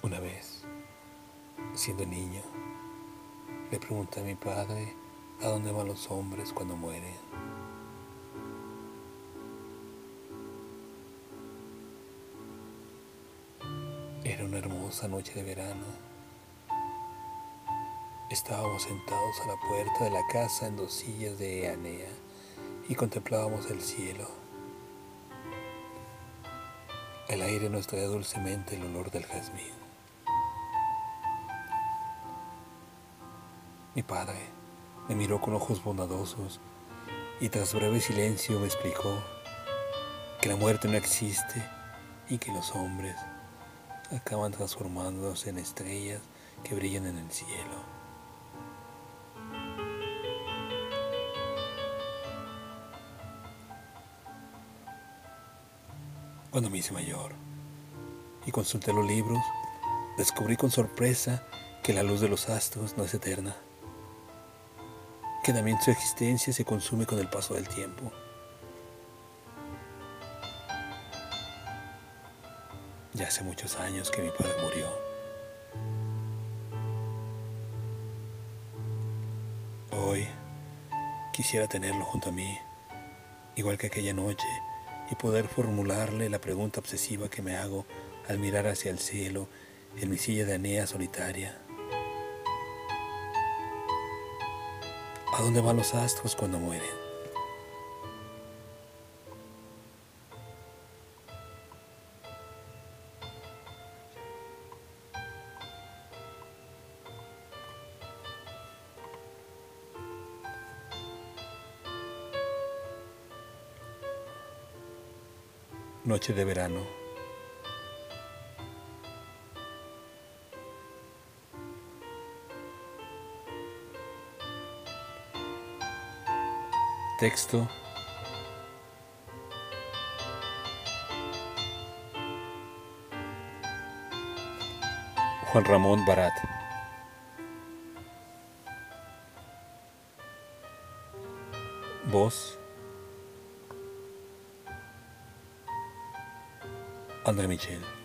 Una vez, siendo niño, le pregunté a mi padre a dónde van los hombres cuando mueren. Era una hermosa noche de verano. Estábamos sentados a la puerta de la casa en dos sillas de Eanea y contemplábamos el cielo. El aire nos traía dulcemente el olor del jazmín. Mi padre me miró con ojos bondadosos y tras breve silencio me explicó que la muerte no existe y que los hombres acaban transformándose en estrellas que brillan en el cielo. Cuando me hice mayor y consulté los libros, descubrí con sorpresa que la luz de los astros no es eterna que también su existencia se consume con el paso del tiempo. Ya hace muchos años que mi padre murió. Hoy quisiera tenerlo junto a mí, igual que aquella noche, y poder formularle la pregunta obsesiva que me hago al mirar hacia el cielo en mi silla de anea solitaria. ¿A dónde van los astros cuando mueren? Noche de verano. Texto. Juan Ramón Barat. Voz. André Michel